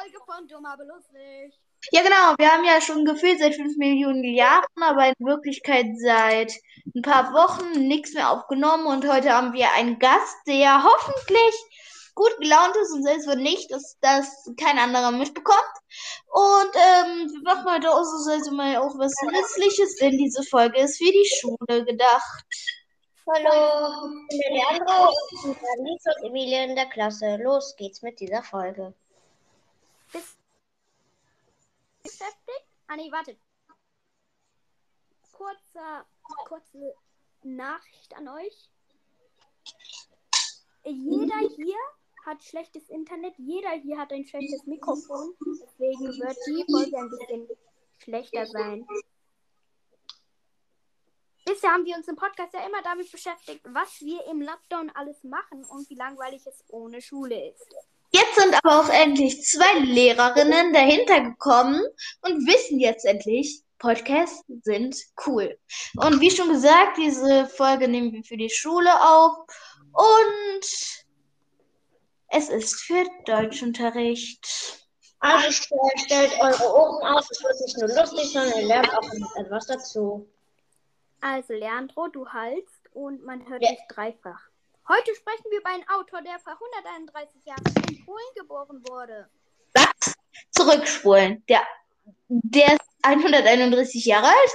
Folge von Dumm aber lustig. Ja, genau. Wir haben ja schon gefühlt seit 5 Millionen Jahren, aber in Wirklichkeit seit ein paar Wochen nichts mehr aufgenommen. Und heute haben wir einen Gast, der hoffentlich gut gelaunt ist und selbst wenn nicht, dass das kein anderer mitbekommt. Und ähm, wir machen heute ausnahmsweise mal auch was Nützliches, denn diese Folge ist für die Schule gedacht. Hallo, ich bin der Leandro und Lisa und Emilie in der Klasse. Los geht's mit dieser Folge. Beschäftigt? Ah, nee, warte. Kurzer, kurze Nachricht an euch. Jeder hier hat schlechtes Internet, jeder hier hat ein schlechtes Mikrofon. Deswegen wird die Folge ein bisschen schlechter sein. Bisher haben wir uns im Podcast ja immer damit beschäftigt, was wir im Lockdown alles machen und wie langweilig es ohne Schule ist. Jetzt sind aber auch endlich zwei Lehrerinnen dahinter gekommen und wissen jetzt endlich, Podcasts sind cool. Und wie schon gesagt, diese Folge nehmen wir für die Schule auf und es ist für Deutschunterricht. Also stellt, eure Ohren auf, es wird nicht nur lustig, sondern ihr lernt auch noch etwas dazu. Also, Leandro, du haltst und man hört Ja. dich dreifach. Heute sprechen wir über einen Autor, der vor 131 Jahren in Polen geboren wurde. Was? Zurückspulen. Der, der ist 131 Jahre alt?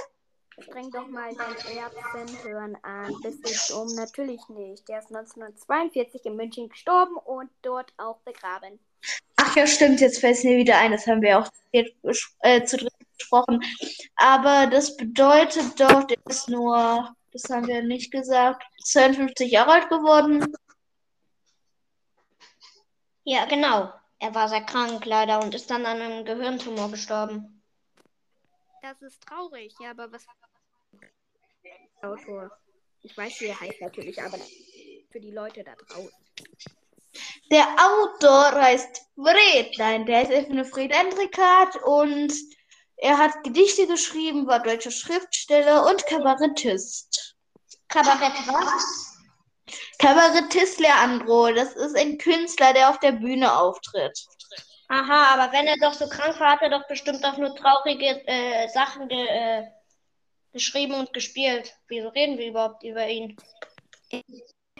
Streng doch mal dein Erbsenhören an. Bist du dumm? Natürlich nicht. Der ist 1942 in München gestorben und dort auch begraben. Ach ja, stimmt, jetzt fällt es mir wieder ein. Das haben wir auch äh, zu dritt gesprochen. Aber das bedeutet doch, der ist nur, das haben wir nicht gesagt, 52 Jahre alt geworden. Ja, genau. Er war sehr krank leider und ist dann an einem Gehirntumor gestorben. Das ist traurig, ja, aber was. Autor. Ich weiß, wie er heißt natürlich, aber für die Leute da draußen. Der Autor heißt Fred. Nein, der ist einfach Fred Endrikat und er hat Gedichte geschrieben, war deutscher Schriftsteller und Kabarettist. Kabarett was? Kabarettist Leandro, das ist ein Künstler, der auf der Bühne auftritt. Aha, aber wenn er doch so krank war, hat er doch bestimmt auch nur traurige äh, Sachen ge äh, geschrieben und gespielt. Wieso reden wir überhaupt über ihn? Er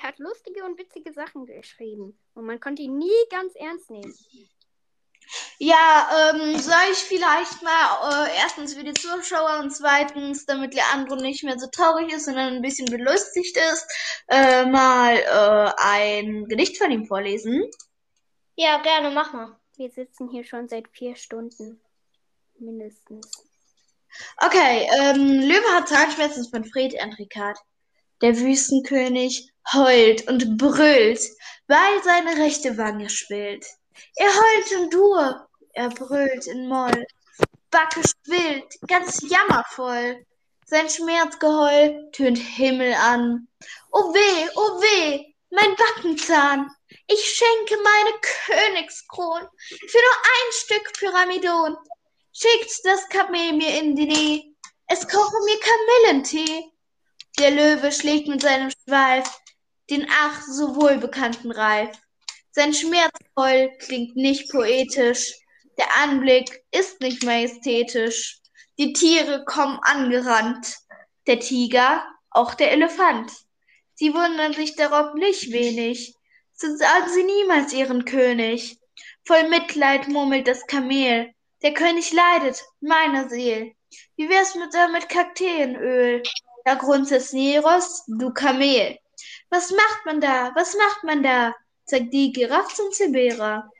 hat lustige und witzige Sachen geschrieben. Und man konnte ihn nie ganz ernst nehmen. Ja, ähm, soll ich vielleicht mal äh, erstens für die Zuschauer und zweitens, damit Leandro nicht mehr so traurig ist, sondern ein bisschen belustigt ist, äh, mal äh, ein Gedicht von ihm vorlesen? Ja, gerne, mach mal. Wir sitzen hier schon seit vier Stunden. Mindestens. Okay, ähm, Löwe hat Zahnschmerzen von Fred Entrikat. Der Wüstenkönig heult und brüllt, weil seine rechte Wange schwillt. Er heult in Dur, er brüllt in Moll. Backe schwillt, ganz jammervoll. Sein Schmerzgeheul tönt Himmel an. O weh, o weh, mein Backenzahn. Ich schenke meine Königskron für nur ein Stück Pyramidon. Schickt das Kamel mir in die Nähe. Es koche mir Kamillentee. Der Löwe schlägt mit seinem Schweif den ach so wohlbekannten Reif. Sein Schmerzheul klingt nicht poetisch. Der Anblick ist nicht majestätisch. Die Tiere kommen angerannt. Der Tiger, auch der Elefant. Sie wundern sich darob nicht wenig. So sahen sie niemals ihren König. Voll Mitleid murmelt das Kamel. Der König leidet, meiner Seel. Wie wär's mit, äh, mit Kakteenöl? Da grunzt Neros, du Kamel. Was macht man da? Was macht man da? Sagt die Giraffe zum Zebera.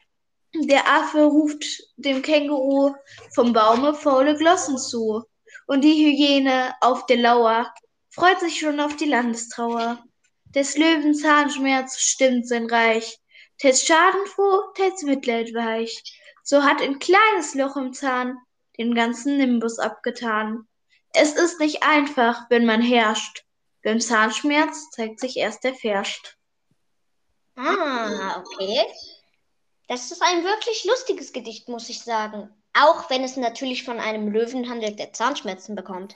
Der Affe ruft dem Känguru vom Baume faule Glossen zu. Und die Hyäne auf der Lauer freut sich schon auf die Landestrauer. Des Löwen Zahnschmerz stimmt sein Reich. Teils schadenfroh, teils Mitleid weich. So hat ein kleines Loch im Zahn den ganzen Nimbus abgetan. Es ist nicht einfach, wenn man herrscht. Beim Zahnschmerz zeigt sich erst der Ferscht. Ah, okay. Das ist ein wirklich lustiges Gedicht, muss ich sagen. Auch wenn es natürlich von einem Löwen handelt, der Zahnschmerzen bekommt.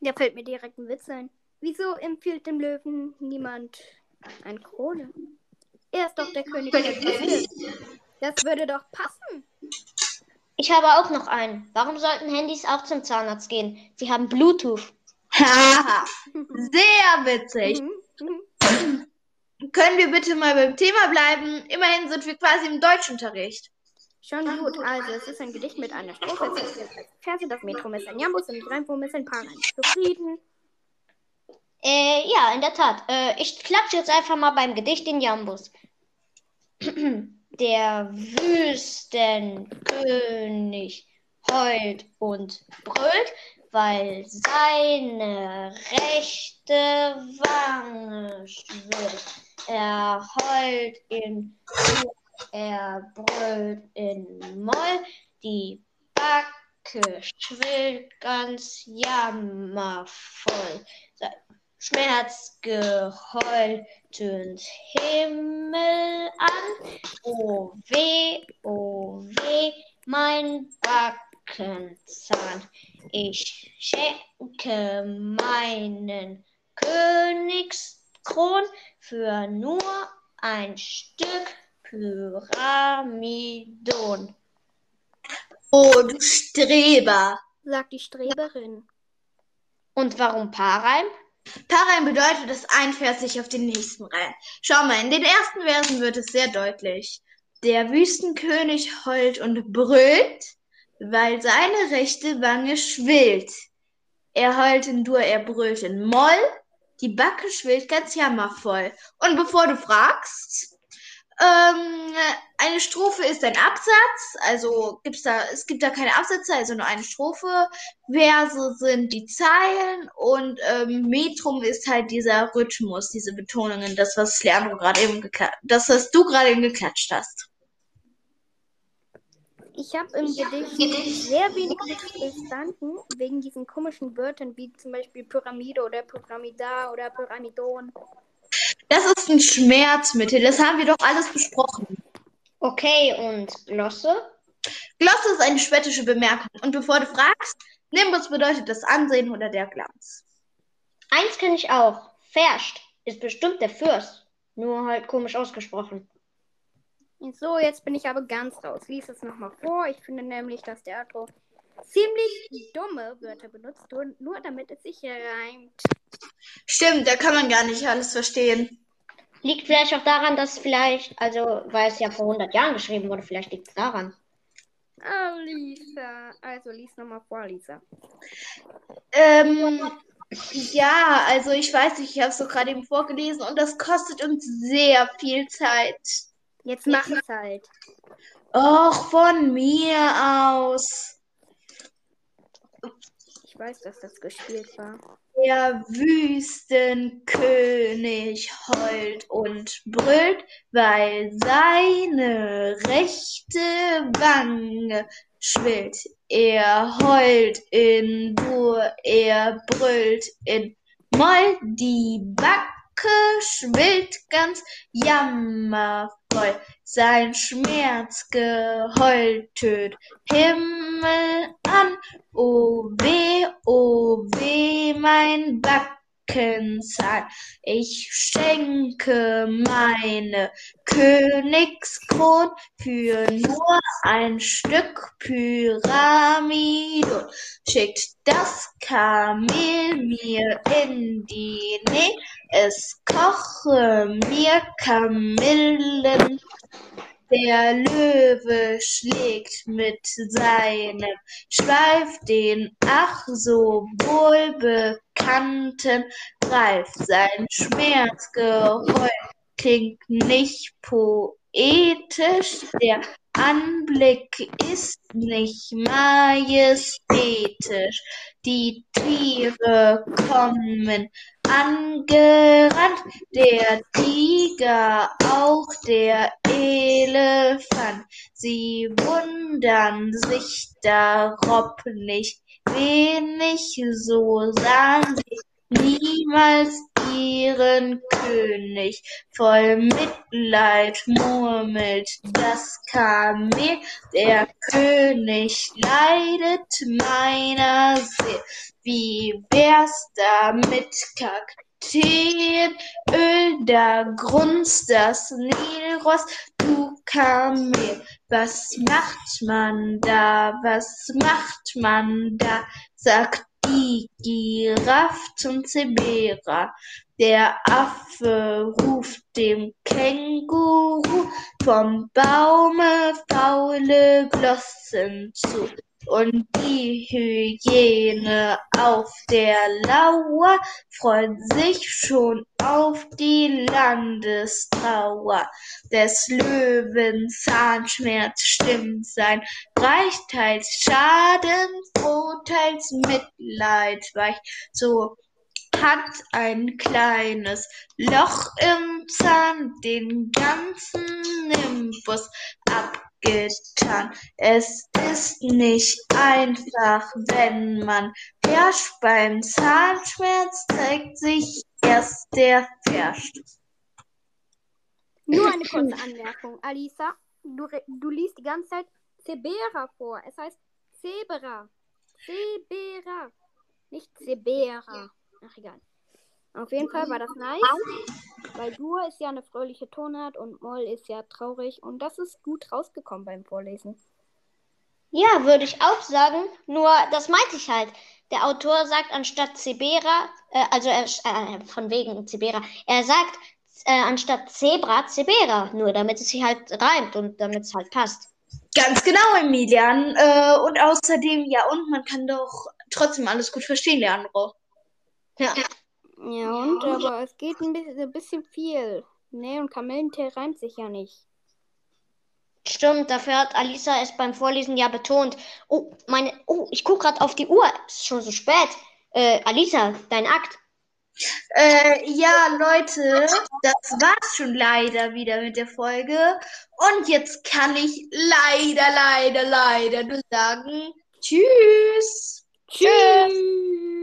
Da fällt mir direkt ein Witz ein. Wieso empfiehlt dem Löwen niemand eine Krone? Er ist doch der König der Wüste. Das würde doch passen. Ich habe auch noch einen. Warum sollten Handys auch zum Zahnarzt gehen? Sie haben Bluetooth. Haha, sehr witzig. Können wir bitte mal beim Thema bleiben? Immerhin sind wir quasi im Deutschunterricht. Schon gut, also es ist ein Gedicht mit einer Strophe, es ist ein Verse, das Metrum ist ein Jambus und die Reimform ist ein Paarreim. Zufrieden? Äh, ja, in der Tat. Äh, ich klatsche jetzt einfach mal beim Gedicht den Jambus. Der Wüstenkönig heult und brüllt, weil seine rechte Wange schwillt. Er heult in Dur, er brüllt in Moll, die Backe schwillt ganz jammervoll. Sein Schmerzgeheul tönt Himmel an. Oh weh, oh weh, mein Backenzahn. Ich schenke meinen Königskron für nur ein Stück Pyramidon. Oh, du Streber. sagt die Streberin. Und warum Paarreim? Paarreim bedeutet, dass ein Vers sich auf den nächsten reimt. Schau mal, in den ersten Versen wird es sehr deutlich. Der Wüstenkönig heult und brüllt, weil seine rechte Wange schwillt. Er heult in Dur, er brüllt in Moll, die Backe schwillt ganz jammervoll. Und bevor du fragst, ähm, eine Strophe ist ein Absatz, also gibt's da, es gibt da keine Absätze, also nur eine Strophe. Verse sind die Zeilen und ähm, Metrum ist halt dieser Rhythmus, diese Betonungen, das, was Leandro gerade eben geklatscht, das, was du gerade eben geklatscht hast. Ich habe im Gedicht sehr wenig verstanden, wegen diesen komischen Wörtern wie zum Beispiel Pyramide oder Pyramida oder Pyramidon. Das ist ein Schmerzmittel, das haben wir doch alles besprochen. Okay, und Glosse? Glosse ist eine spöttische Bemerkung. Und bevor du fragst, Nimbus bedeutet das Ansehen oder der Glanz. Eins kenne ich auch. Ferscht ist bestimmt der Fürst. Nur halt komisch ausgesprochen. So, jetzt bin ich aber ganz raus. Lies es nochmal vor. Ich finde nämlich, dass der Outro ziemlich dumme Wörter benutzt, nur, nur damit es sich reimt. Stimmt, da kann man gar nicht alles verstehen. Liegt vielleicht auch daran, dass vielleicht, also, weil es ja vor 100 Jahren geschrieben wurde, vielleicht liegt es daran. Oh, Lisa. Also, lies nochmal vor, Lisa. Ähm, ja, also ich weiß nicht, ich habe es so gerade eben vorgelesen und das kostet uns sehr viel Zeit. Jetzt mach es halt. Och, von mir aus. Ich weiß, dass das gespielt war. Der Wüstenkönig heult und brüllt, weil seine rechte Wange schwillt. Er heult in Dur, er brüllt in Moll, die Backe schwillt ganz jammervoll. Sein Schmerzgeheul tönt Himmel an. O weh, o weh, mein Backenzahn. Ich schenke meine Königskron für nur ein Stück Pyramidon. Schickt das Kamel mir in die Nähe, es koche mir Kamillen. Der Löwe schlägt mit seinem Schweif den ach so wohlbekannten Reif. Sein Schmerzgeheul klingt nicht poetisch, der Anblick ist nicht majestätisch. Die Tiere kommen angerannt, der Tiger, auch der Elefant. Sie wundern sich darob nicht wenig, so sahen sie niemals ihren König. Voll Mitleid murmelt das Kamel, der König leidet meiner Seel. Wie wär's damit, Kack? Teen, Öl, da grunzt das Nilross, du Kamel. Was macht man da, was macht man da, sagt die Giraffe zum Zebra. Der Affe ruft dem Känguru vom Baume faule Glossen zu. Und die Hyäne auf der Lauer freut sich schon auf die Landestrauer. Des Löwen Zahnschmerz stimmt sein, reicht teils Schadenfroh, teils Mitleid weicht. So hat ein kleines Loch im Zahn den ganzen Nimbus abgetan. Es ist nicht einfach, wenn man herrscht. Beim Zahnschmerz zeigt sich erst der Verstoß. Nur eine kurze Anmerkung. Alisa, du, du liest die ganze Zeit Zebera vor. Es heißt Zebra. Zebera. Nicht Zebera. Ach, egal. Auf jeden Fall war das nice, weil Dur ist ja eine fröhliche Tonart und Moll ist ja traurig und das ist gut rausgekommen beim Vorlesen. Ja, würde ich auch sagen. Nur, das meinte ich halt. Der Autor sagt anstatt Zebera, äh, also er, äh, von wegen Zebera, er sagt äh, anstatt Zebra Zebera, nur damit es sich halt reimt und damit es halt passt. Ganz genau, Emilian. Äh, und außerdem, ja, und man kann doch trotzdem alles gut verstehen, Leandro. Ja. Ja, und aber es geht ein bisschen, ein bisschen viel. Nee, und Kamillentee reimt sich ja nicht. Stimmt, dafür hat Alisa es beim Vorlesen ja betont. Oh, meine, oh, ich gucke gerade auf die Uhr. Es ist schon so spät. Äh, Alisa, dein Akt. Äh, ja, Leute, das war's schon leider wieder mit der Folge. Und jetzt kann ich leider, leider, leider nur sagen, tschüss. Tschüss.